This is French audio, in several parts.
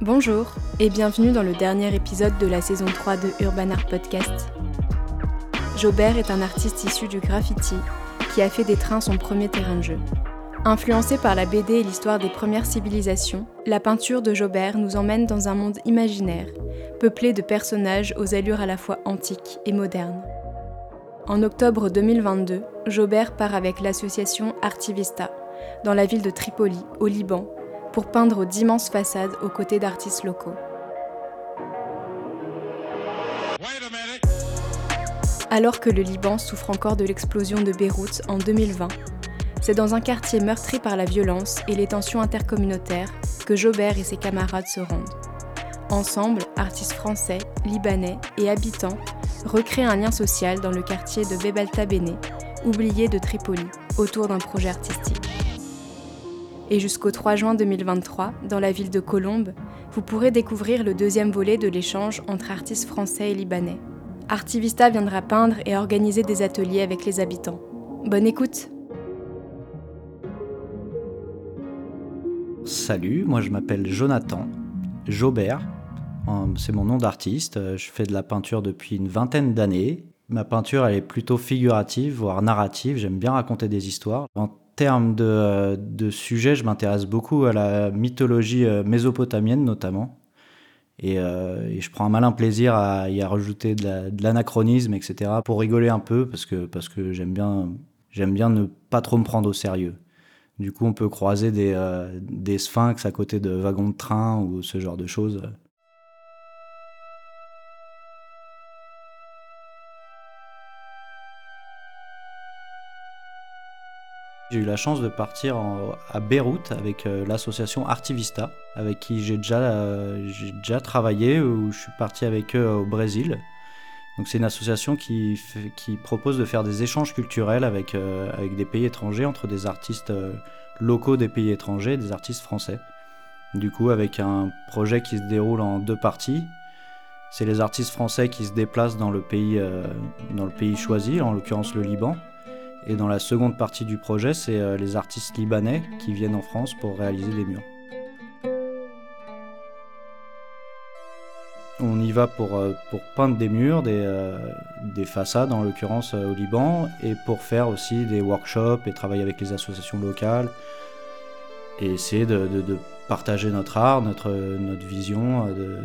Bonjour et bienvenue dans le dernier épisode de la saison 3 de Urban Art Podcast. Jobert est un artiste issu du graffiti qui a fait des trains son premier terrain de jeu. Influencé par la BD et l'histoire des premières civilisations, la peinture de Jobert nous emmène dans un monde imaginaire, peuplé de personnages aux allures à la fois antiques et modernes. En octobre 2022, Jobert part avec l'association Artivista, dans la ville de Tripoli, au Liban, pour peindre d'immenses façades aux côtés d'artistes locaux. Alors que le Liban souffre encore de l'explosion de Beyrouth en 2020, c'est dans un quartier meurtri par la violence et les tensions intercommunautaires que Jobert et ses camarades se rendent. Ensemble, artistes français, libanais et habitants recréent un lien social dans le quartier de Bebalta Bene, oublié de Tripoli, autour d'un projet artistique. Et jusqu'au 3 juin 2023, dans la ville de Colombes, vous pourrez découvrir le deuxième volet de l'échange entre artistes français et libanais. Artivista viendra peindre et organiser des ateliers avec les habitants. Bonne écoute Salut, moi je m'appelle Jonathan Jobert. C'est mon nom d'artiste. Je fais de la peinture depuis une vingtaine d'années. Ma peinture, elle est plutôt figurative, voire narrative. J'aime bien raconter des histoires. Termes de, de sujet, je m'intéresse beaucoup à la mythologie euh, mésopotamienne notamment. Euh, et, je prends un malin plaisir à y rajouter de l'anachronisme, etc. pour rigoler un peu parce que, parce que j'aime bien, bien ne pas trop me prendre au sérieux. Du coup, on peut croiser des, euh, des sphinx à côté de wagons de train ou ce genre de choses. J'ai eu la chance de partir à Beyrouth avec euh, l'association Artivista, avec qui j'ai déjà, euh, déjà travaillé, où je suis parti avec eux au Brésil. Donc c'est une association qui, qui, propose de faire des échanges culturels avec, euh, avec des pays étrangers, entre des artistes locaux des pays étrangers et des artistes français. Du coup, avec un projet qui se déroule en deux parties. C'est les artistes français qui se déplacent dans le pays, dans le pays choisi, en l'occurrence le Liban, et dans la seconde partie du projet, c'est euh, les artistes libanais qui viennent en France pour réaliser des murs. On y va pour, euh, pour peindre des murs, des, euh, des façades en l'occurrence au Liban, et pour faire aussi des workshops et travailler avec les associations locales, et essayer de, partager notre art, notre, notre vision de,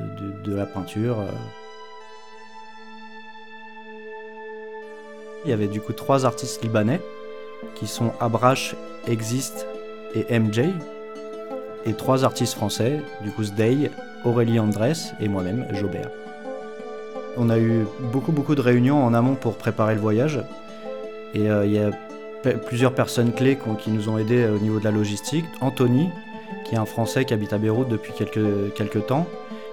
de la peinture. Il y avait du coup trois artistes libanais qui sont Abrash, Exist et MJ, et trois artistes français, du coup Zdey, Aurélie Andrés et moi-même, Jobert. On a eu beaucoup beaucoup de réunions en amont pour préparer le voyage, et euh, il y a plusieurs personnes clés qui nous ont aidés au niveau de la logistique. Anthony, qui est un Français qui habite à Beyrouth depuis quelques, quelques temps.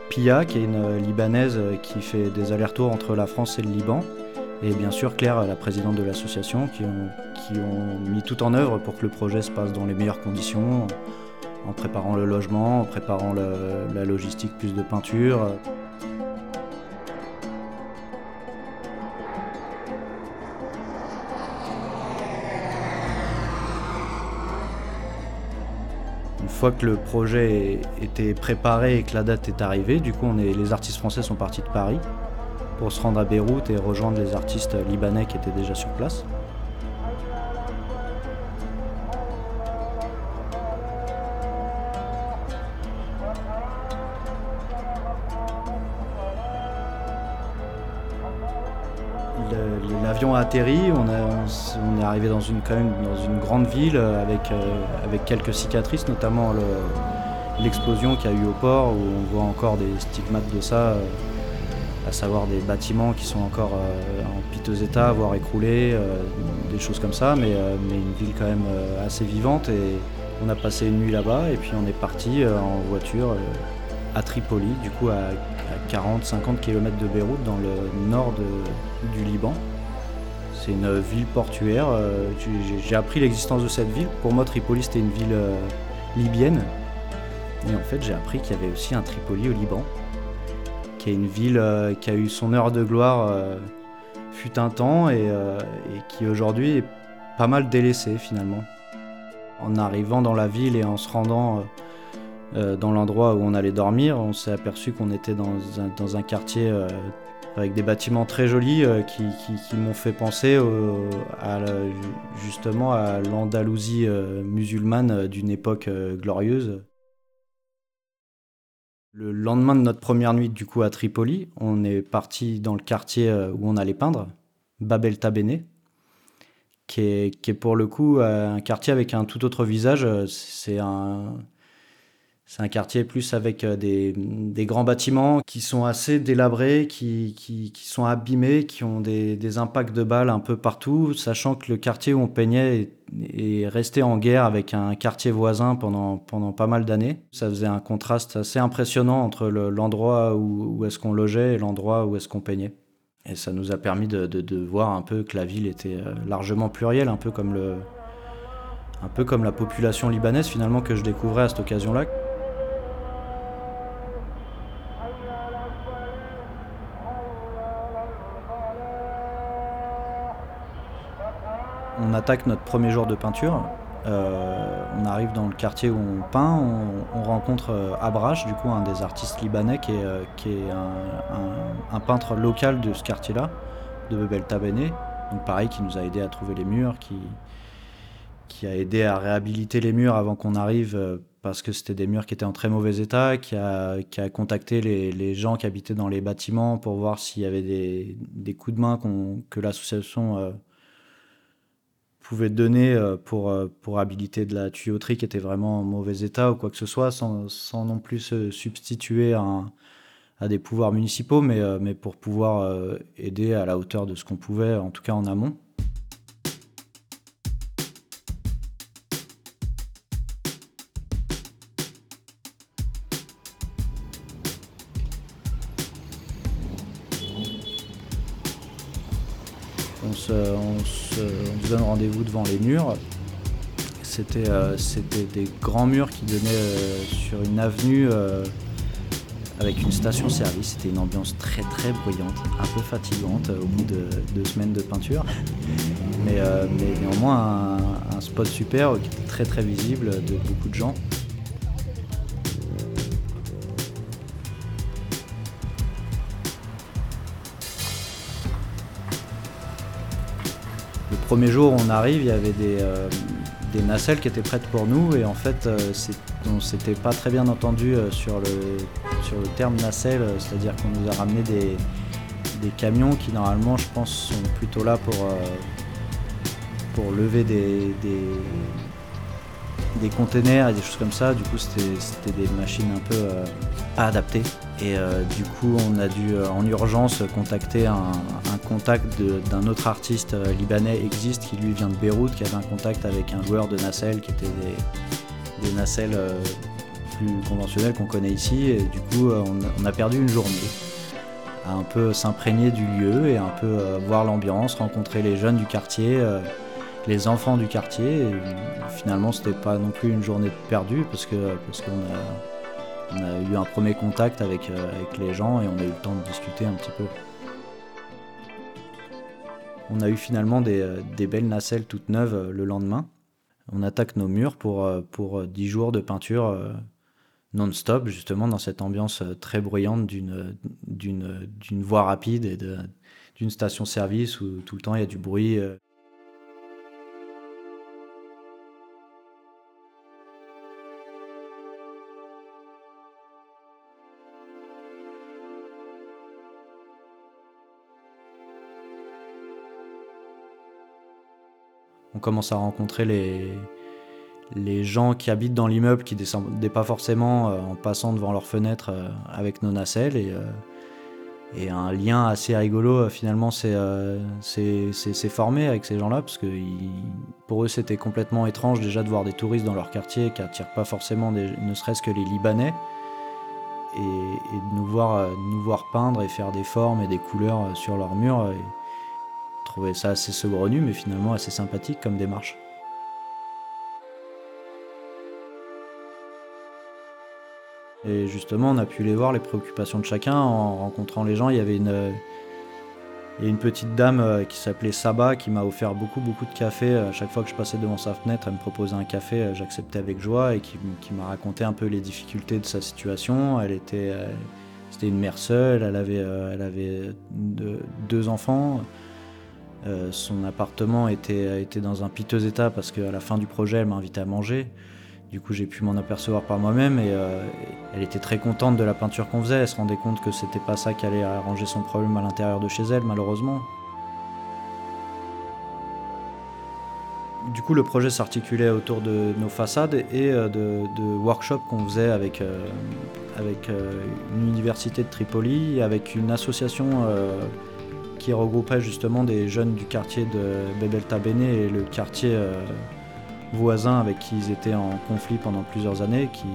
Pia, qui est une Libanaise qui fait des allers-retours entre la France et le Liban et bien sûr Claire, la présidente de l'association, qui ont, mis tout en œuvre pour que le projet se passe dans les meilleures conditions, en préparant le logement, en préparant la logistique plus de peinture. Une fois que le projet était préparé et que la date est arrivée, du coup les artistes français sont partis de Paris pour se rendre à Beyrouth et rejoindre les artistes libanais qui étaient déjà sur place. L'avion a atterri, on, est arrivé dans une, quand même dans une grande ville avec, euh, avec quelques cicatrices, notamment l'explosion qu'il y a eu au port où on voit encore des stigmates de ça euh, à savoir des bâtiments qui sont encore euh, en piteux état, voire écroulés, euh, des choses comme ça, mais, euh, une ville quand même assez vivante. Et on a passé une nuit là-bas et puis on est parti en voiture à Tripoli, du coup à, 40-50 km de Beyrouth, dans le nord du Liban. C'est une ville portuaire. J'ai appris l'existence de cette ville. Pour moi, Tripoli, c'était une ville libyenne. Et en fait, j'ai appris qu'il y avait aussi un Tripoli au Liban qui est une ville euh, qui a eu son heure de gloire euh, fut un temps euh, et, qui aujourd'hui est pas mal délaissée finalement. En arrivant dans la ville et en se rendant dans l'endroit où on allait dormir, on s'est aperçu qu'on était dans un, quartier avec des bâtiments très jolis qui, m'ont fait penser justement à l'Andalousie musulmane d'une époque glorieuse. Le lendemain de notre première nuit du coup à Tripoli, on est parti dans le quartier euh, où on allait peindre, Babel Tabene, qui est, pour le coup euh, un quartier avec un tout autre visage. C'est un, c'est un quartier plus avec euh, des, grands bâtiments qui sont assez délabrés, qui, sont abîmés, qui ont des, impacts de balles un peu partout, sachant que le quartier où on peignait est, resté en guerre avec un quartier voisin pendant, pas mal d'années. Ça faisait un contraste assez impressionnant entre l'endroit où, où est-ce qu'on logeait et l'endroit où est-ce qu'on peignait. Et ça nous a permis de, voir un peu que la ville était euh, largement plurielle, un peu comme la population libanaise finalement que je découvrais à cette occasion-là. On attaque notre premier jour de peinture. Euh, on arrive dans le quartier où on peint, on, rencontre euh, du coup un des artistes libanais qui est, euh, un, peintre local de ce quartier-là, de Bebel Tabene. Donc pareil, qui nous a aidé à trouver les murs, qui, a aidé à réhabiliter les murs avant qu'on arrive parce que c'était des murs qui étaient en très mauvais état, qui a, qui a contacté les, gens qui habitaient dans les bâtiments pour voir s'il y avait des, coups de main que l'association pouvait donner euh, pour, euh, pour habiliter de la tuyauterie qui était vraiment en mauvais état ou quoi que ce soit, sans, sans non plus se substituer à, à des pouvoirs municipaux, mais, euh, mais pour pouvoir aider à la hauteur de ce qu'on pouvait, en tout cas en amont. Rendez-vous devant les murs. C'était euh, des grands murs qui donnaient euh, sur une avenue euh, avec une station-service. C'était une ambiance très très bruyante, un peu fatigante au bout de deux semaines de peinture. Mais, néanmoins un, un, spot super qui était très très visible de beaucoup de gens. Premier jour, on arrive, il y avait des, euh, des, nacelles qui étaient prêtes pour nous et en fait, euh, on s'était pas très bien entendu euh, sur, le, sur le terme nacelle, c'est-à-dire qu'on nous a ramené des, des, camions qui normalement, je pense, sont plutôt là pour, pour lever des, des, des containers et des choses comme ça. Du coup, c'était des machines un peu pas adaptées. Et euh, du coup, on a dû euh, en urgence contacter un, contact d'un autre artiste euh, libanais, Existe, qui lui vient de Beyrouth, qui avait un contact avec un joueur de nacelles, qui était des, nacelles plus conventionnelles qu'on connaît ici. Et du coup, on, a perdu une journée à un peu s'imprégner du lieu et un peu voir l'ambiance, rencontrer les jeunes du quartier, les enfants du quartier. Finalement, c'était pas non plus une journée perdue parce que parce qu'on a on a eu un premier contact avec, euh, avec les gens et on a eu le temps de discuter un petit peu. On a eu finalement des, euh, belles nacelles toutes neuves euh, le lendemain. On attaque nos murs pour, pour 10 jours de peinture non-stop, justement dans cette ambiance très bruyante d'une voie rapide et d'une station-service où tout le temps il y a du bruit. On commence à rencontrer les, les gens qui habitent dans l'immeuble qui descendaient pas forcément euh, en passant devant leurs fenêtres euh, avec nos nacelles et, euh, et, un lien assez rigolo finalement c'est formé avec ces gens-là parce que pour eux c'était complètement étrange déjà de voir des touristes dans leur quartier qui attirent pas forcément ne serait-ce que les Libanais. Et, de nous voir, nous voir peindre et faire des formes et des couleurs sur leurs murs trouvais ça assez saugrenu, mais finalement assez sympathique comme démarche. Et justement, on a pu les voir, les préoccupations de chacun, en rencontrant les gens. Il y avait une, une petite dame euh, qui s'appelait Saba qui m'a offert beaucoup beaucoup de café. À chaque fois que je passais devant sa fenêtre, elle me proposait un café, euh, j'acceptais avec joie et qui, m'a raconté un peu les difficultés de sa situation. Elle était, euh, c'était une mère seule, elle avait, elle avait deux enfants. Son appartement était, était dans un piteux état parce qu'à la fin du projet, elle m'invitait à manger. Du coup, j'ai pu m'en apercevoir par moi-même et euh, elle était très contente de la peinture qu'on faisait. Elle se rendait compte que c'était pas ça qui allait arranger son problème à l'intérieur de chez elle, malheureusement. Du coup, le projet s'articulait autour de nos façades et euh, de, workshops qu'on faisait avec, euh, avec une université de Tripoli, avec une association qui regroupait justement des jeunes du quartier de Bebel Tabene et le quartier voisins avec qui ils étaient en conflit pendant plusieurs années, qui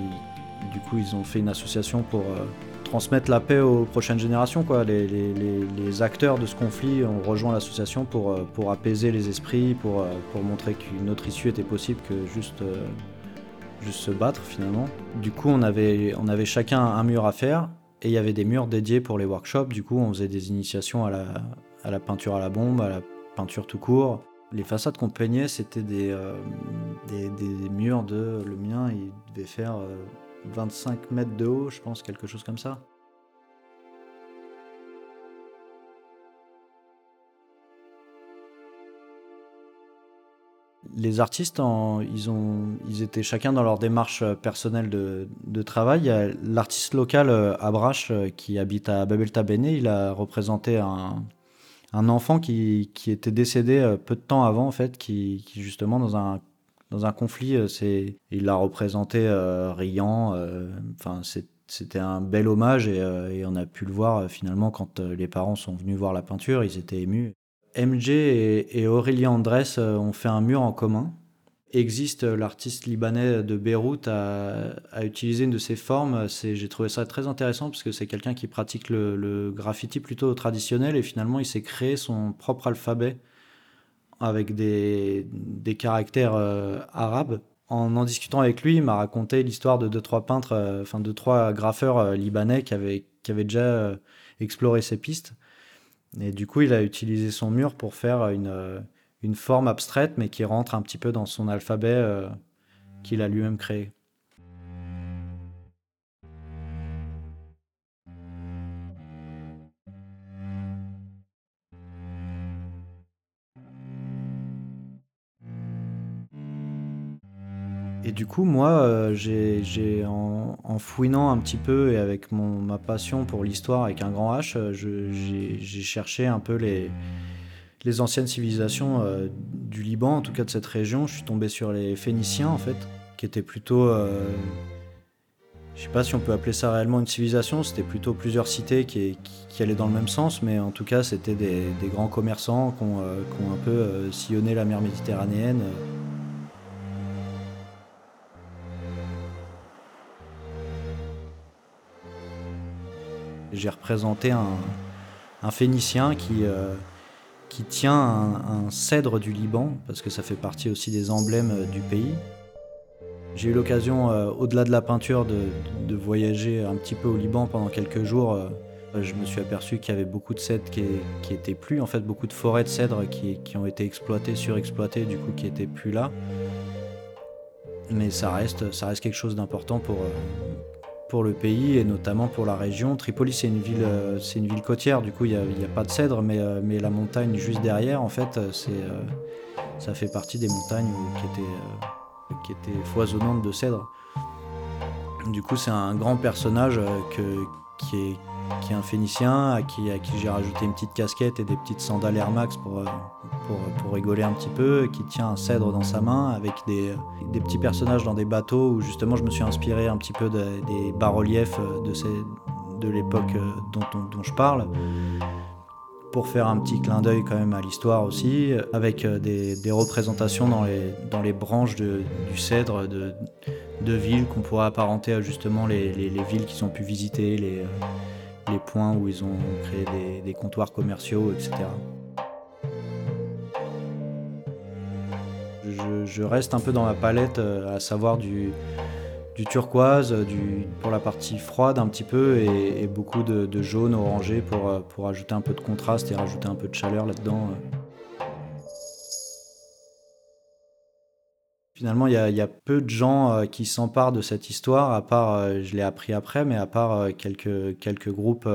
du coup ils ont fait une association pour euh, transmettre la paix aux prochaines générations. Quoi. Les, les, acteurs de ce conflit ont rejoint l'association pour, euh, pour apaiser les esprits, pour, euh, pour montrer qu'une autre issue était possible que juste, juste se battre finalement. Du coup on avait, on avait chacun un mur à faire et il y avait des murs dédiés pour les workshops. Du coup on faisait des initiations à la, peinture à la bombe, à la peinture tout court. Les façades qu'on peignait, c'était euh, des, des, murs de. Le mien, il devait faire 25 euh, mètres de haut, je pense, quelque chose comme ça. Les artistes, ils, ont, ils étaient chacun dans leur démarche personnelle de, travail. L'artiste local, euh, Abrash, qui habite à Babel Tabene, il a représenté un, enfant qui, était décédé euh, peu de temps avant, en fait, qui, justement, dans un, conflit, euh, il l'a représenté euh, riant. C'était un bel hommage et, on a pu le voir finalement quand les parents sont venus voir la peinture, ils étaient émus. MJ et, et Aurélien Andrès ont fait un mur en commun existe, euh, l'artiste libanais de Beyrouth a, utilisé une de ses formes. J'ai trouvé ça très intéressant parce que c'est quelqu'un qui pratique le, graffiti plutôt traditionnel et finalement il s'est créé son propre alphabet avec des, caractères euh, arabes. En en discutant avec lui, il m'a raconté l'histoire de deux trois peintres, euh, enfin deux trois graffeurs libanais qui avaient déjà exploré ces pistes. Et du coup, il a utilisé son mur pour faire une une forme abstraite, mais qui rentre un petit peu dans son alphabet euh, qu'il a lui-même créé. Du coup, moi, euh, j'ai, en, fouinant un petit peu et avec ma passion pour l'histoire avec un grand H, euh, j'ai cherché un peu les, anciennes civilisations euh, du Liban, en tout cas de cette région. Je suis tombé sur les Phéniciens, en fait, qui étaient plutôt. Euh, je sais pas si on peut appeler ça réellement une civilisation, c'était plutôt plusieurs cités qui, allaient dans le même sens, mais en tout cas, c'était des, grands commerçants qui ont, euh, un peu sillonné la mer Méditerranéenne. J'ai représenté un, Phénicien qui qui tient un, cèdre du Liban, parce que ça fait partie aussi des emblèmes euh, du pays. J'ai eu l'occasion, euh, au-delà de la peinture, de, voyager un petit peu au Liban pendant quelques jours. Euh, je me suis aperçu qu'il y avait beaucoup de cèdres qui, qui étaient plus, en fait, beaucoup de forêts de cèdres qui, qui ont été exploitées, surexploitées, du coup, qui étaient plus là. Mais ça reste, ça reste quelque chose d'important pour, pour le pays et notamment pour la région. Tripoli, c'est une ville, euh, c'est une ville côtière, du coup, il n'y a, pas de cèdre, mais, euh, mais la montagne juste derrière, en fait, euh, c'est, ça fait partie des montagnes qui étaient, qui étaient foisonnantes de cèdres. Du coup, c'est un grand personnage que, qui est qui est un Phénicien, à qui, j'ai rajouté une petite casquette et des petites sandales Air Max pour, euh, pour, rigoler un petit peu, qui tient un cèdre dans sa main avec des, des, petits personnages dans des bateaux où justement je me suis inspiré un petit peu des bas-reliefs de, ces, de l'époque euh, dont, dont, je parle pour faire un petit clin d'œil quand même à l'histoire aussi, avec euh, des, représentations dans les, dans les branches de, du cèdre de, de villes qu'on pourrait apparenter à justement les, les, les villes qu'ils ont pu visiter, les, les points où ils ont créé des, comptoirs commerciaux, etc. Je, reste un peu dans la palette, euh, à savoir du, turquoise, du, pour la partie froide un petit peu, et, beaucoup de, jaune orangé pour, pour ajouter un peu de contraste et rajouter un peu de chaleur là-dedans. Finalement, il y, a peu de gens qui s'emparent de cette histoire, à part, je l'ai appris après, mais à part quelques, quelques groupes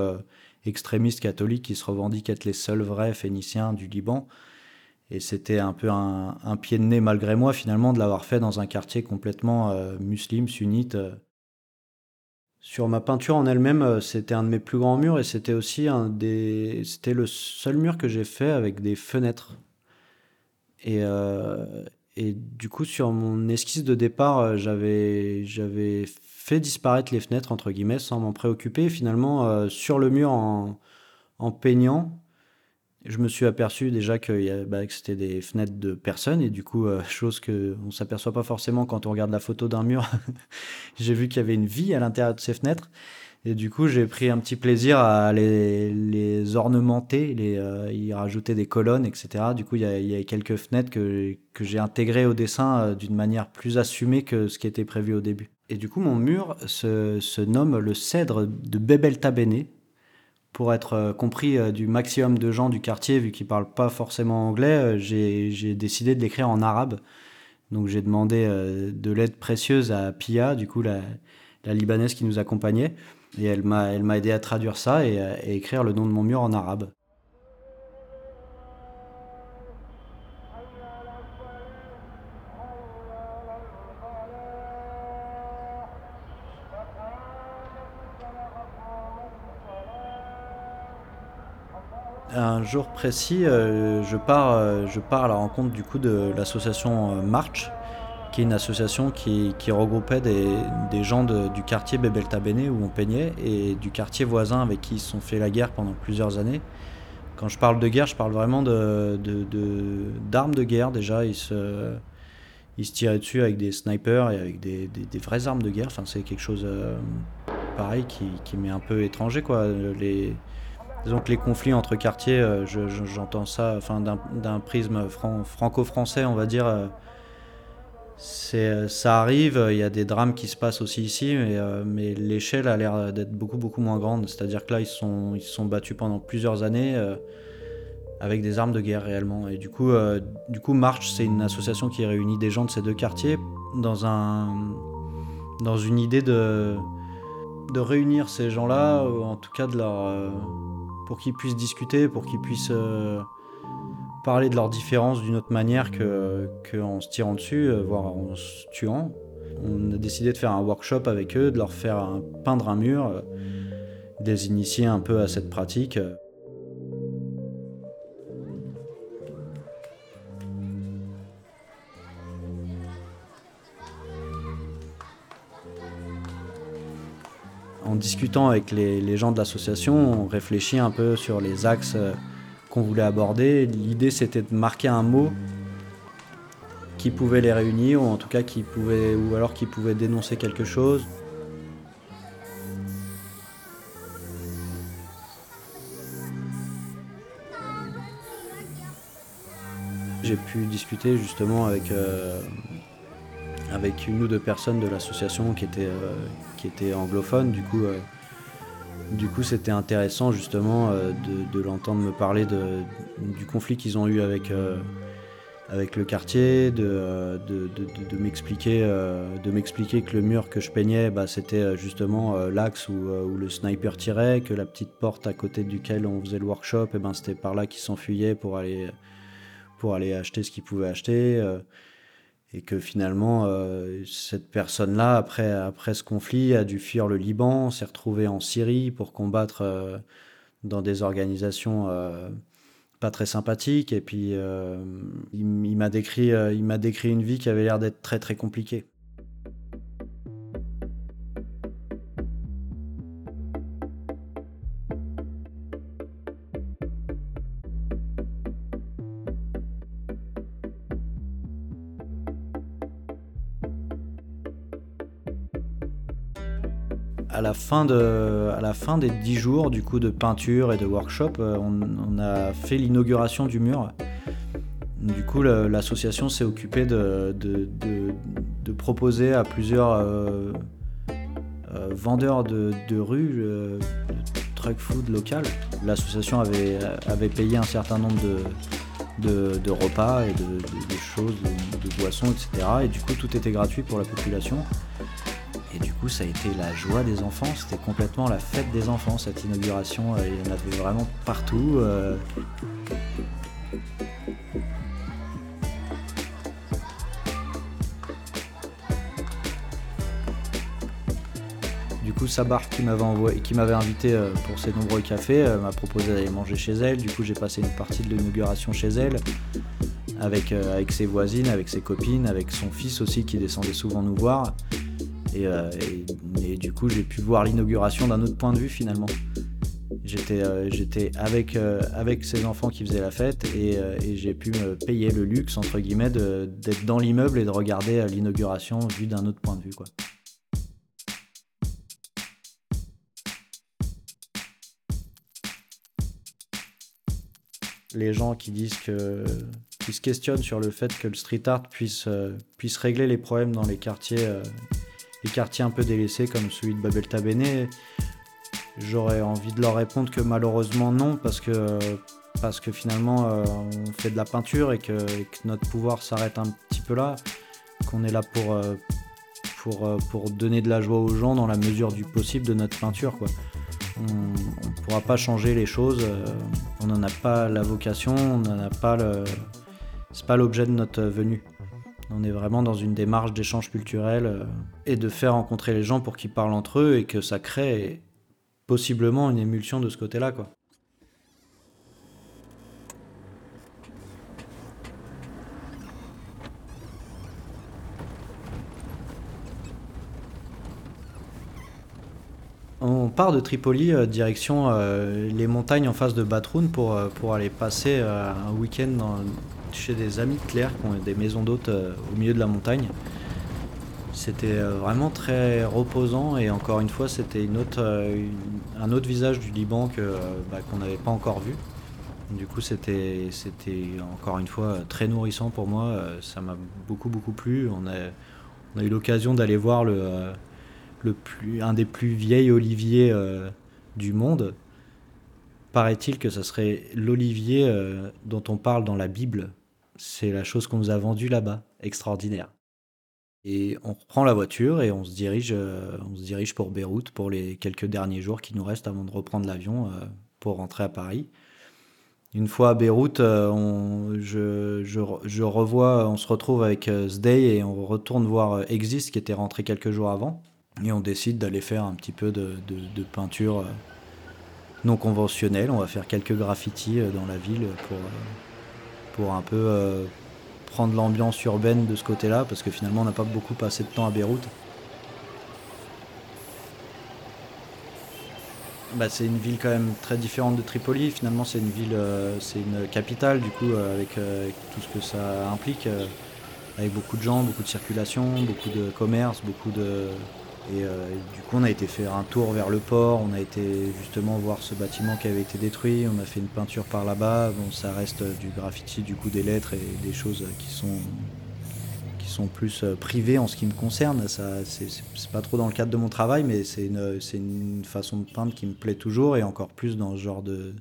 extrémistes catholiques qui se revendiquent être les seuls vrais phéniciens du Liban. Et c'était un peu un, pied de nez, malgré moi, finalement, de l'avoir fait dans un quartier complètement euh, musulman, sunnite. Euh. Sur ma peinture en elle-même, euh, c'était un de mes plus grands murs et c'était aussi un des. C'était le seul mur que j'ai fait avec des fenêtres. Et, et du coup, sur mon esquisse de départ, j'avais, j'avais fait disparaître les fenêtres, entre guillemets, sans m'en préoccuper. finalement, sur le mur, en, peignant, je me suis aperçu déjà que, bah, que c'était des fenêtres de personnes et du coup, euh, chose que on s'aperçoit pas forcément quand on regarde la photo d'un mur. j'ai vu qu'il y avait une vie à l'intérieur de ces fenêtres et du coup, j'ai pris un petit plaisir à les, ornementer, les, euh, y rajouter des colonnes, etc. Du coup, il y a, quelques fenêtres que, j'ai intégrées au dessin euh, d'une manière plus assumée que ce qui était prévu au début. Et du coup, mon mur se, nomme le cèdre de Bebel Tabene pour être euh, compris euh, du maximum de gens du quartier, vu qu'ils parlent pas forcément anglais, j'ai décidé de l'écrire en arabe. Donc j'ai demandé de l'aide précieuse à Pia, du coup la Libanaise qui nous accompagnait, et elle m'a aidé à traduire ça et à écrire le nom de mon mur en arabe. un jour précis, euh, je, pars, euh, je pars à la rencontre du coup de l'association euh, March, qui est une association qui, regroupait des, gens du quartier Bebeltabene où on peignait et du quartier voisin avec qui ils se sont fait la guerre pendant plusieurs années. Quand je parle de guerre, je parle vraiment d'armes de, guerre déjà. Ils se, ils tiraient dessus avec des snipers et avec des, vraies armes de guerre. Enfin, c'est quelque chose pareil qui, qui m'est un peu étranger. Quoi. Les, Disons que les conflits entre quartiers, euh, j'entends ça enfin, d'un prisme franco-français, on va dire. Euh, euh, ça arrive, il y a des drames qui se passent aussi ici, mais, mais l'échelle a l'air d'être beaucoup, beaucoup moins grande. C'est-à-dire que là, ils se sont, ils sont battus pendant plusieurs années avec des armes de guerre réellement. Et du coup, du coup March, c'est une association qui réunit des gens de ces deux quartiers dans, un, dans une idée de, de réunir ces gens-là, en tout cas de leur pour qu'ils puissent discuter, pour qu'ils puissent euh, parler de leurs différences d'une autre manière qu'en se tirant dessus, euh, voire en se tuant. On a décidé de faire un workshop avec eux, de leur faire peindre un mur, euh, de les initier un peu à cette pratique. en discutant avec les, gens de l'association, on réfléchit un peu sur les axes euh, qu'on voulait aborder. L'idée, c'était de marquer un mot qui pouvait les réunir, ou en tout cas qui pouvait, ou alors qui pouvait dénoncer quelque chose. J'ai pu discuter justement avec euh, avec une ou deux personnes de l'association qui étaient, euh, anglophones. Du coup, euh, du coup, c'était intéressant justement euh, de, l'entendre me parler du conflit qu'ils ont eu avec, avec le quartier, de, de, m'expliquer de m'expliquer que le mur que je peignais, bah, c'était justement l'axe où, où, le sniper tirait, que la petite porte à côté duquel on faisait le workshop, et ben, c'était par là qu'ils s'enfuyaient pour aller, pour aller acheter ce qu'ils pouvaient acheter et que finalement euh, cette personne-là, après, après ce conflit, a dû fuir le Liban, s'est retrouvée en Syrie pour combattre euh, dans des organisations euh, pas très sympathiques. Et puis il, il m'a décrit, il m'a décrit une vie qui avait l'air d'être très très compliquée. Fin de, à la fin des dix jours du coup de peinture et de workshop, euh, on, a fait l'inauguration du mur. Du coup, l'association s'est occupée de, de proposer à plusieurs vendeurs de, rue, truck food local. L'association avait, avait payé un certain nombre de, de, repas et de, choses, de, boissons, etc. Et du coup, tout était gratuit pour la population. Et du coup, ça a été la joie des enfants. C'était complètement la fête des enfants, cette inauguration. Il y en avait vraiment partout. Sabar qui m'avait qui m'avait invité euh, pour ses nombreux cafés euh, m'a proposé d'aller manger chez elle. Du coup, j'ai passé une partie de l'inauguration chez elle euh, avec ses voisines, avec ses copines, avec son fils aussi qui descendait souvent nous voir. Et, du coup, j'ai pu voir l'inauguration d'un autre point de vue finalement. J'étais j'étais avec, avec ses enfants qui faisaient la fête et, j'ai pu me payer le luxe, entre guillemets, d'être dans l'immeuble et de regarder l'inauguration vue d'un autre point de vue. Les gens qui disent que qui se questionnent sur le fait que le street art puisse, euh, puisse régler les problèmes dans les quartiers, euh, les quartiers un peu délaissés comme celui de Babel Tabéné, j'aurais envie de leur répondre que malheureusement non, parce que, finalement euh, on fait de la peinture et que, notre pouvoir s'arrête un petit peu là, qu'on est là pour, pour, pour donner de la joie aux gens dans la mesure du possible de notre peinture. On ne pourra pas changer les choses. Euh, on n'en a pas la vocation, on n'en a pas le. C'est pas l'objet de notre venue. On est vraiment dans une démarche d'échange culturel euh, et de faire rencontrer les gens pour qu'ils parlent entre eux et que ça crée possiblement une émulsion de ce côté-là. On part de Tripoli, euh, direction euh, les montagnes en face de Batroun pour, pour aller passer un week-end chez des amis de Claire qui ont des maisons d'hôtes au milieu de la montagne. C'était vraiment très reposant et encore une fois c'était autre, un autre visage du Liban que, bah, qu'on n'avait pas encore vu. Du coup c'était, encore une fois très nourrissant pour moi, ça m'a beaucoup beaucoup plu. On a, eu l'occasion d'aller voir un des plus vieilles oliviers euh, du monde, paraît-il que ce serait l'olivier euh, dont on parle dans la Bible. C'est la chose qu'on nous a vendue là-bas, extraordinaire. Et on reprend la voiture et on se dirige, euh, on se dirige pour Beyrouth pour les quelques derniers jours qui nous restent avant de reprendre l'avion pour rentrer à Paris. Une fois à Beyrouth, je, je, revois, on se retrouve avec Zdey et on retourne voir Exist qui était rentré quelques jours avant. Et on décide d'aller faire un petit peu de, peinture euh, non conventionnelle. On va faire quelques graffitis euh, dans la ville pour, euh, pour un peu prendre l'ambiance urbaine de ce côté-là, parce que finalement on n'a pas beaucoup passé de temps à Beyrouth. Bah, c'est une ville quand même très différente de Tripoli. Finalement, c'est une ville, c'est une capitale, du coup, avec, tout ce que ça implique, avec beaucoup de gens, beaucoup de circulation, beaucoup de commerce, beaucoup de, euh, et, du coup, on a été faire un tour vers le port, on a été justement voir ce bâtiment qui avait été détruit, on a fait une peinture par là-bas. Bon, ça reste du graffiti, du coup, des lettres et des choses qui sont, sont plus euh, privées en ce qui me concerne. Ça, c'est pas trop dans le cadre de mon travail, mais c'est une, une, façon de peindre qui me plaît toujours et encore plus dans ce genre de,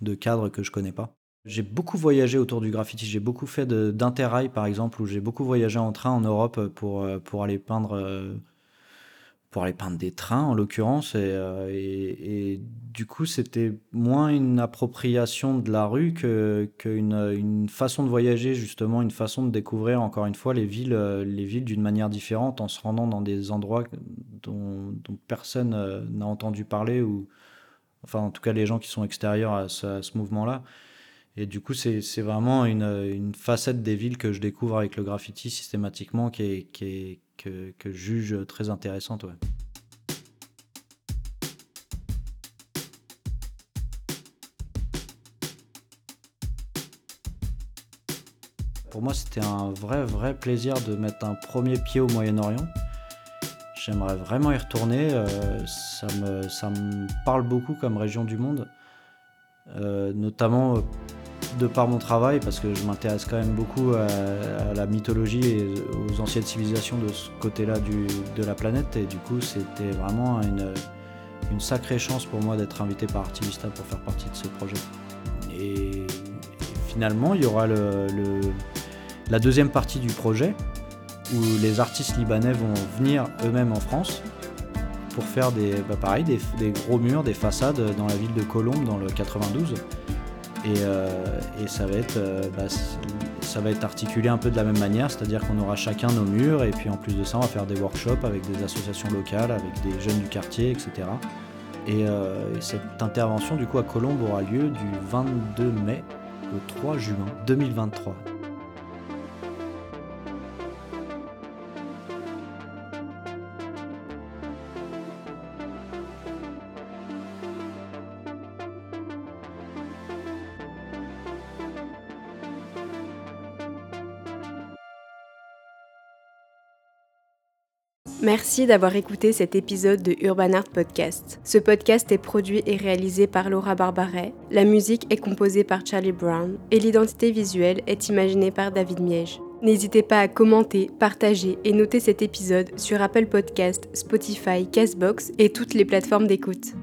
de cadre que je connais pas. J'ai beaucoup voyagé autour du graffiti. J'ai beaucoup fait d'interrail, par exemple, où j'ai beaucoup voyagé en train en Europe pour, euh, pour aller peindre pour aller peindre des trains en l'occurrence. Euh, et, du coup, c'était moins une appropriation de la rue qu'une une façon de voyager, justement, une façon de découvrir encore une fois les villes, euh, les villes d'une manière différente en se rendant dans des endroits dont, personne euh, n'a entendu parler ou enfin en tout cas les gens qui sont extérieurs à ce, mouvement-là. Et du coup, c'est vraiment une, une, facette des villes que je découvre avec le graffiti systématiquement qui est, que, je juge très intéressante. Pour moi, c'était un vrai, vrai plaisir de mettre un premier pied au Moyen-Orient. J'aimerais vraiment y retourner. Euh, ça, me, ça me parle beaucoup comme région du monde. Euh, notamment de par mon travail, parce que je m'intéresse quand même beaucoup à, la mythologie et aux anciennes civilisations de ce côté-là de la planète, et du coup c'était vraiment une, sacrée chance pour moi d'être invité par Artivista pour faire partie de ce projet. Et, finalement, il y aura la deuxième partie du projet où les artistes libanais vont venir eux-mêmes en France pour faire des, bah des, gros murs, des façades dans la ville de Colombes dans le 92. Euh, et, ça, va être, euh, bah, ça va être articulé un peu de la même manière, c'est-à-dire qu'on aura chacun nos murs et puis en plus de ça on va faire des workshops avec des associations locales, avec des jeunes du quartier, etc. Euh, et, cette intervention du coup à Colombes aura lieu du 22 mai au 3 juin 2023. Merci d'avoir écouté cet épisode de Urban Art Podcast. Ce podcast est produit et réalisé par Laura Barbaret, la musique est composée par Charlie Brown et l'identité visuelle est imaginée par David Miege. N'hésitez pas à commenter, partager et noter cet épisode sur Apple Podcast, Spotify, Castbox et toutes les plateformes d'écoute.